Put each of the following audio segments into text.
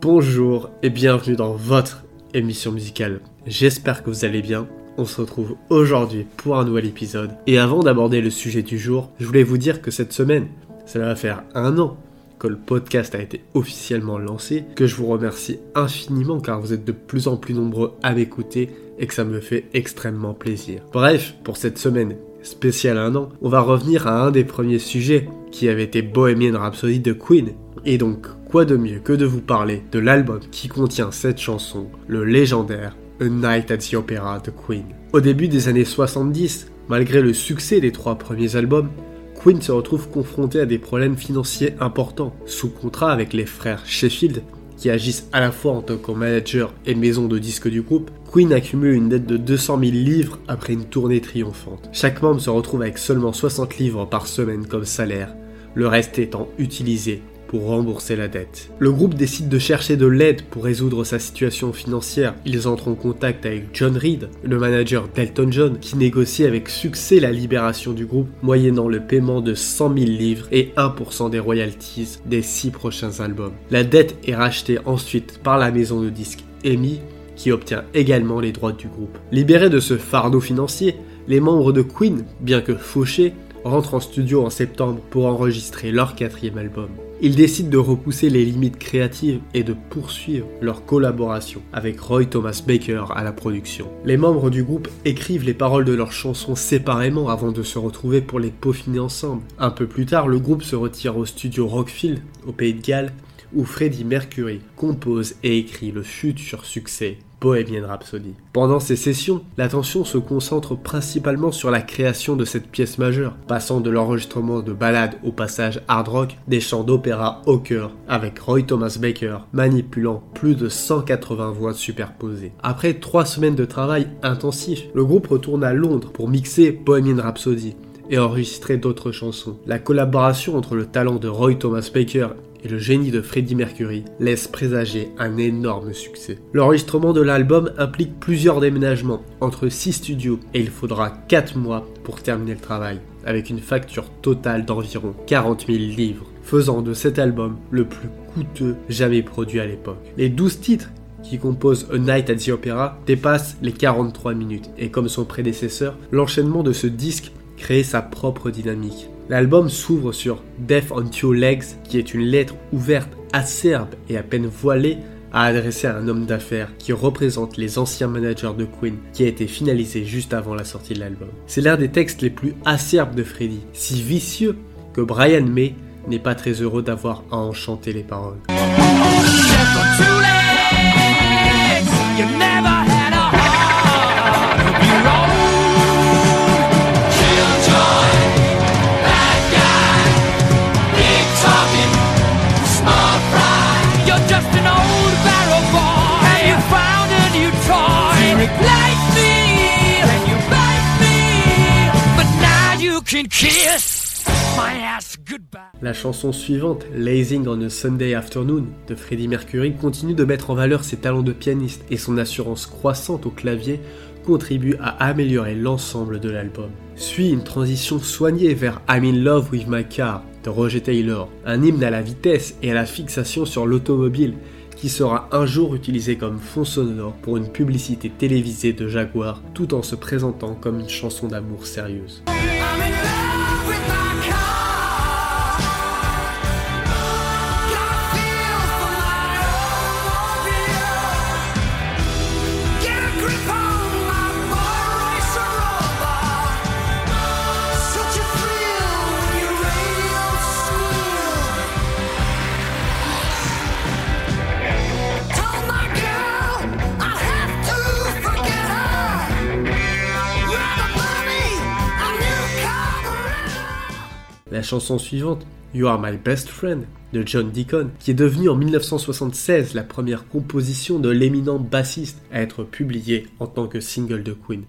Bonjour et bienvenue dans votre émission musicale. J'espère que vous allez bien. On se retrouve aujourd'hui pour un nouvel épisode. Et avant d'aborder le sujet du jour, je voulais vous dire que cette semaine, cela va faire un an que le podcast a été officiellement lancé, que je vous remercie infiniment car vous êtes de plus en plus nombreux à m'écouter et que ça me fait extrêmement plaisir. Bref, pour cette semaine spéciale un an, on va revenir à un des premiers sujets qui avait été Bohemian Rhapsody de Queen. Et donc, quoi de mieux que de vous parler de l'album qui contient cette chanson, le légendaire A Night at the Opera de Queen. Au début des années 70, malgré le succès des trois premiers albums, Queen se retrouve confronté à des problèmes financiers importants, sous contrat avec les frères Sheffield, qui agissent à la fois en tant que manager et maison de disques du groupe, Queen accumule une dette de 200 000 livres après une tournée triomphante. Chaque membre se retrouve avec seulement 60 livres par semaine comme salaire, le reste étant utilisé pour rembourser la dette. Le groupe décide de chercher de l'aide pour résoudre sa situation financière. Ils entrent en contact avec John Reed, le manager d'Elton John, qui négocie avec succès la libération du groupe, moyennant le paiement de 100 000 livres et 1% des royalties des 6 prochains albums. La dette est rachetée ensuite par la maison de disques EMI, qui obtient également les droits du groupe. Libérés de ce fardeau financier, les membres de Queen, bien que fauchés, rentrent en studio en septembre pour enregistrer leur quatrième album. Ils décident de repousser les limites créatives et de poursuivre leur collaboration avec Roy Thomas Baker à la production. Les membres du groupe écrivent les paroles de leurs chansons séparément avant de se retrouver pour les peaufiner ensemble. Un peu plus tard, le groupe se retire au studio Rockfield, au Pays de Galles, où Freddie Mercury compose et écrit le futur succès Bohemian Rhapsody. Pendant ces sessions, l'attention se concentre principalement sur la création de cette pièce majeure, passant de l'enregistrement de ballades au passage hard rock, des chants d'opéra au cœur, avec Roy Thomas Baker manipulant plus de 180 voix superposées. Après trois semaines de travail intensif, le groupe retourne à Londres pour mixer Bohemian Rhapsody et enregistrer d'autres chansons. La collaboration entre le talent de Roy Thomas Baker et le génie de Freddie Mercury laisse présager un énorme succès. L'enregistrement de l'album implique plusieurs déménagements entre 6 studios et il faudra 4 mois pour terminer le travail, avec une facture totale d'environ 40 000 livres, faisant de cet album le plus coûteux jamais produit à l'époque. Les 12 titres qui composent A Night at the Opera dépassent les 43 minutes et comme son prédécesseur, l'enchaînement de ce disque crée sa propre dynamique. L'album s'ouvre sur Death on Two Legs, qui est une lettre ouverte, acerbe et à peine voilée à adresser à un homme d'affaires qui représente les anciens managers de Queen, qui a été finalisé juste avant la sortie de l'album. C'est l'un des textes les plus acerbes de Freddie, si vicieux que Brian May n'est pas très heureux d'avoir à en chanter les paroles. La chanson suivante, Lazing on a Sunday Afternoon de Freddie Mercury, continue de mettre en valeur ses talents de pianiste et son assurance croissante au clavier contribue à améliorer l'ensemble de l'album. Suit une transition soignée vers I'm in love with my car de Roger Taylor, un hymne à la vitesse et à la fixation sur l'automobile qui sera un jour utilisé comme fond sonore pour une publicité télévisée de Jaguar tout en se présentant comme une chanson d'amour sérieuse. I'm in love with my chanson suivante, You Are My Best Friend, de John Deacon, qui est devenue en 1976 la première composition de l'éminent bassiste à être publiée en tant que single de Queen.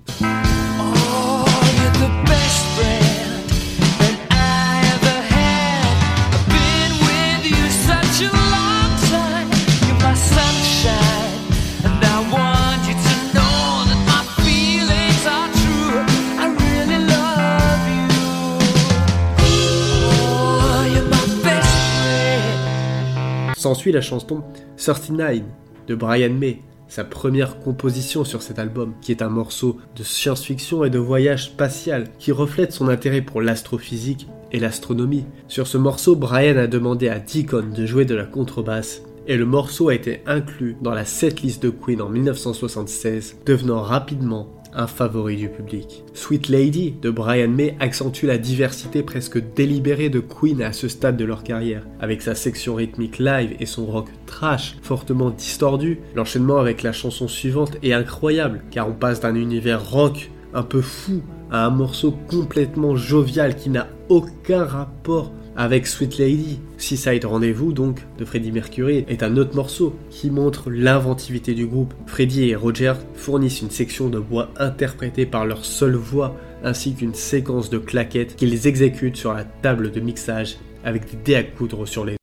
S'ensuit la chanson 39 de Brian May, sa première composition sur cet album, qui est un morceau de science-fiction et de voyage spatial, qui reflète son intérêt pour l'astrophysique et l'astronomie. Sur ce morceau, Brian a demandé à Deacon de jouer de la contrebasse, et le morceau a été inclus dans la setlist de Queen en 1976, devenant rapidement un favori du public. Sweet Lady de Brian May accentue la diversité presque délibérée de Queen à ce stade de leur carrière. Avec sa section rythmique live et son rock trash fortement distordu, l'enchaînement avec la chanson suivante est incroyable car on passe d'un univers rock un peu fou à un morceau complètement jovial qui n'a aucun rapport avec Sweet Lady. Seaside Rendez-vous, donc, de Freddie Mercury, est un autre morceau qui montre l'inventivité du groupe. Freddie et Roger fournissent une section de bois interprétée par leur seule voix, ainsi qu'une séquence de claquettes qu'ils exécutent sur la table de mixage avec des dés à coudre sur les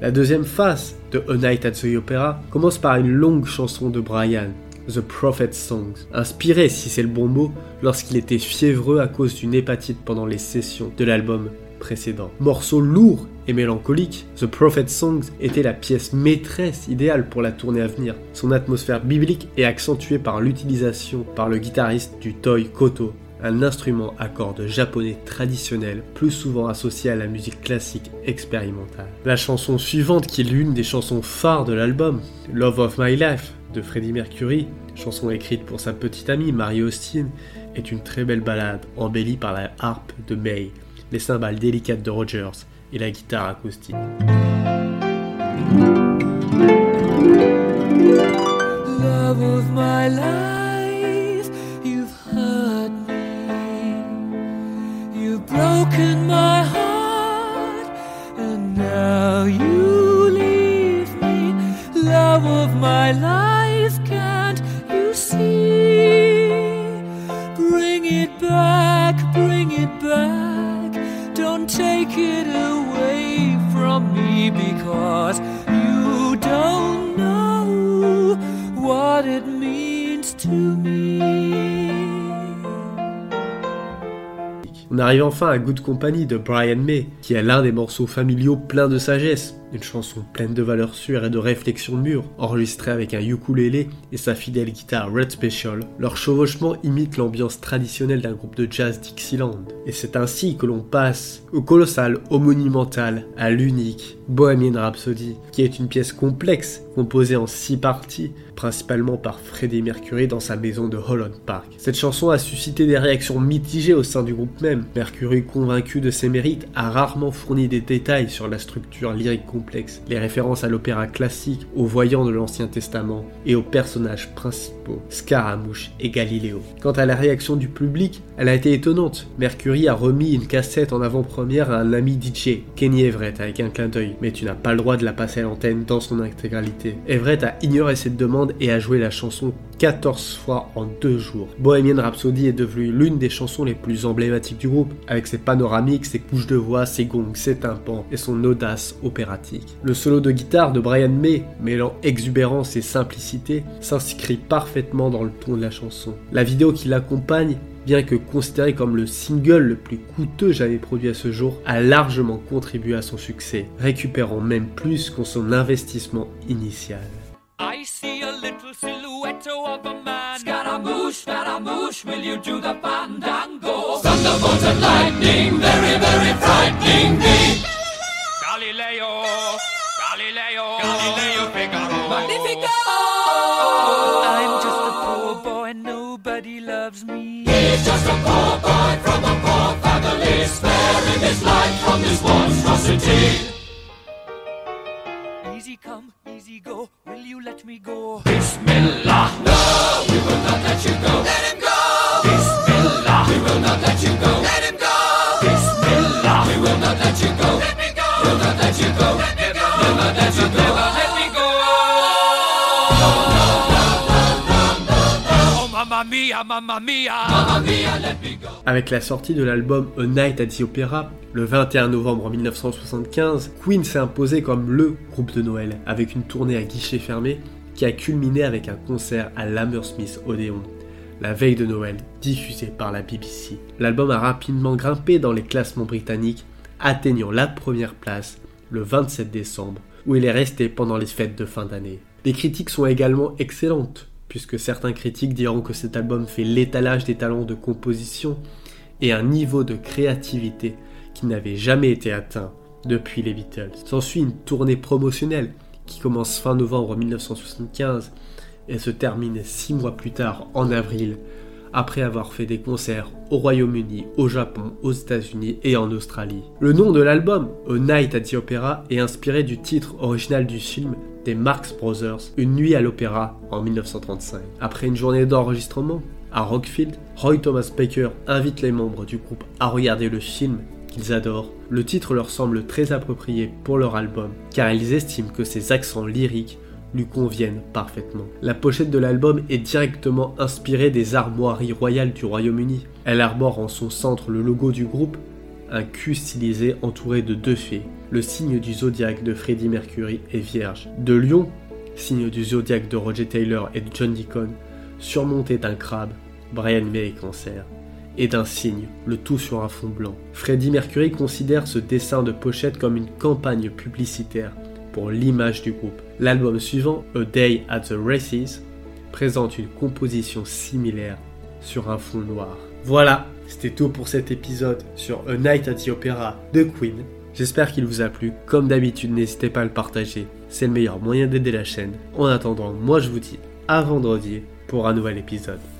La deuxième phase de A Night at the Opera commence par une longue chanson de Brian, The Prophet Songs, inspirée, si c'est le bon mot, lorsqu'il était fiévreux à cause d'une hépatite pendant les sessions de l'album Morceau lourd et mélancolique, The Prophet Songs était la pièce maîtresse idéale pour la tournée à venir. Son atmosphère biblique est accentuée par l'utilisation par le guitariste du toy koto, un instrument à cordes japonais traditionnel, plus souvent associé à la musique classique expérimentale. La chanson suivante, qui est l'une des chansons phares de l'album, Love of My Life de Freddie Mercury, chanson écrite pour sa petite amie Mary Austin, est une très belle ballade embellie par la harpe de May, les cymbales délicates de Rogers et la guitare acoustique. Love of my life. broken my heart, and now you leave me, love of my life. Can't you see? Bring it back, bring it back. Take it away from me because you don't know what it means to me. On arrive enfin à Good Company de Brian May, qui est l'un des morceaux familiaux pleins de sagesse, une chanson pleine de valeurs sûres et de réflexions mûres, enregistrée avec un ukulélé et sa fidèle guitare Red Special. Leur chevauchement imite l'ambiance traditionnelle d'un groupe de jazz Dixieland. Et c'est ainsi que l'on passe au colossal, au monumental, à l'unique Bohemian Rhapsody, qui est une pièce complexe composée en six parties, principalement par Freddie Mercury dans sa maison de Holland Park. Cette chanson a suscité des réactions mitigées au sein du groupe même. Mercury, convaincu de ses mérites, a rarement fourni des détails sur la structure lyrique les références à l'opéra classique, aux voyants de l'Ancien Testament et aux personnages principaux, Scaramouche et Galiléo. Quant à la réaction du public, elle a été étonnante. Mercury a remis une cassette en avant-première à un ami DJ, Kenny Everett, avec un clin d'œil, mais tu n'as pas le droit de la passer à l'antenne dans son intégralité. Everett a ignoré cette demande et a joué la chanson 14 fois en deux jours. Bohemian Rhapsody est devenue l'une des chansons les plus emblématiques du groupe, avec ses panoramiques, ses couches de voix, ses gongs, ses tympans et son audace opératique. Le solo de guitare de Brian May, mêlant exubérance et simplicité, s'inscrit parfaitement dans le ton de la chanson. La vidéo qui l'accompagne bien que considéré comme le single le plus coûteux jamais produit à ce jour, a largement contribué à son succès, récupérant même plus que son investissement initial. Of a man. Scaramouche, Scaramouche, will you do the fandango? Thunderbolt and lightning, very, very frightening me. Galileo, Galileo, Galileo Figaro. Magnifico! I'm just a poor boy, nobody loves me. He's just a poor boy from a poor family, sparing his life from this monstrosity. Easy come, easy go, will you let me go? Bismillah! Mia, mamma mia, mamma mia, let me go. Avec la sortie de l'album A Night at the Opera, le 21 novembre 1975, Queen s'est imposé comme LE groupe de Noël, avec une tournée à guichet fermé qui a culminé avec un concert à l'Hammersmith Odeon, la veille de Noël, diffusé par la BBC. L'album a rapidement grimpé dans les classements britanniques, atteignant la première place le 27 décembre, où il est resté pendant les fêtes de fin d'année. Les critiques sont également excellentes, puisque certains critiques diront que cet album fait l'étalage des talents de composition et un niveau de créativité qui n'avait jamais été atteint depuis les Beatles. S'ensuit une tournée promotionnelle qui commence fin novembre 1975 et se termine six mois plus tard en avril, après avoir fait des concerts au Royaume-Uni, au Japon, aux États-Unis et en Australie. Le nom de l'album, A Night at the Opera, est inspiré du titre original du film des Marx Brothers, Une nuit à l'opéra en 1935. Après une journée d'enregistrement à Rockfield, Roy Thomas Baker invite les membres du groupe à regarder le film qu'ils adorent. Le titre leur semble très approprié pour leur album, car ils estiment que ses accents lyriques lui conviennent parfaitement. La pochette de l'album est directement inspirée des armoiries royales du Royaume-Uni. Elle arbore en son centre le logo du groupe, un cul stylisé entouré de deux fées. Le signe du zodiaque de Freddie Mercury est vierge. De lion, signe du zodiaque de Roger Taylor et de John Deacon, surmonté d'un crabe, Brian May est cancer et d'un signe, le tout sur un fond blanc. Freddie Mercury considère ce dessin de pochette comme une campagne publicitaire pour l'image du groupe. L'album suivant, A Day at the Races, présente une composition similaire sur un fond noir. Voilà, c'était tout pour cet épisode sur A Night at the Opera de Queen. J'espère qu'il vous a plu. Comme d'habitude, n'hésitez pas à le partager. C'est le meilleur moyen d'aider la chaîne. En attendant, moi je vous dis à vendredi pour un nouvel épisode.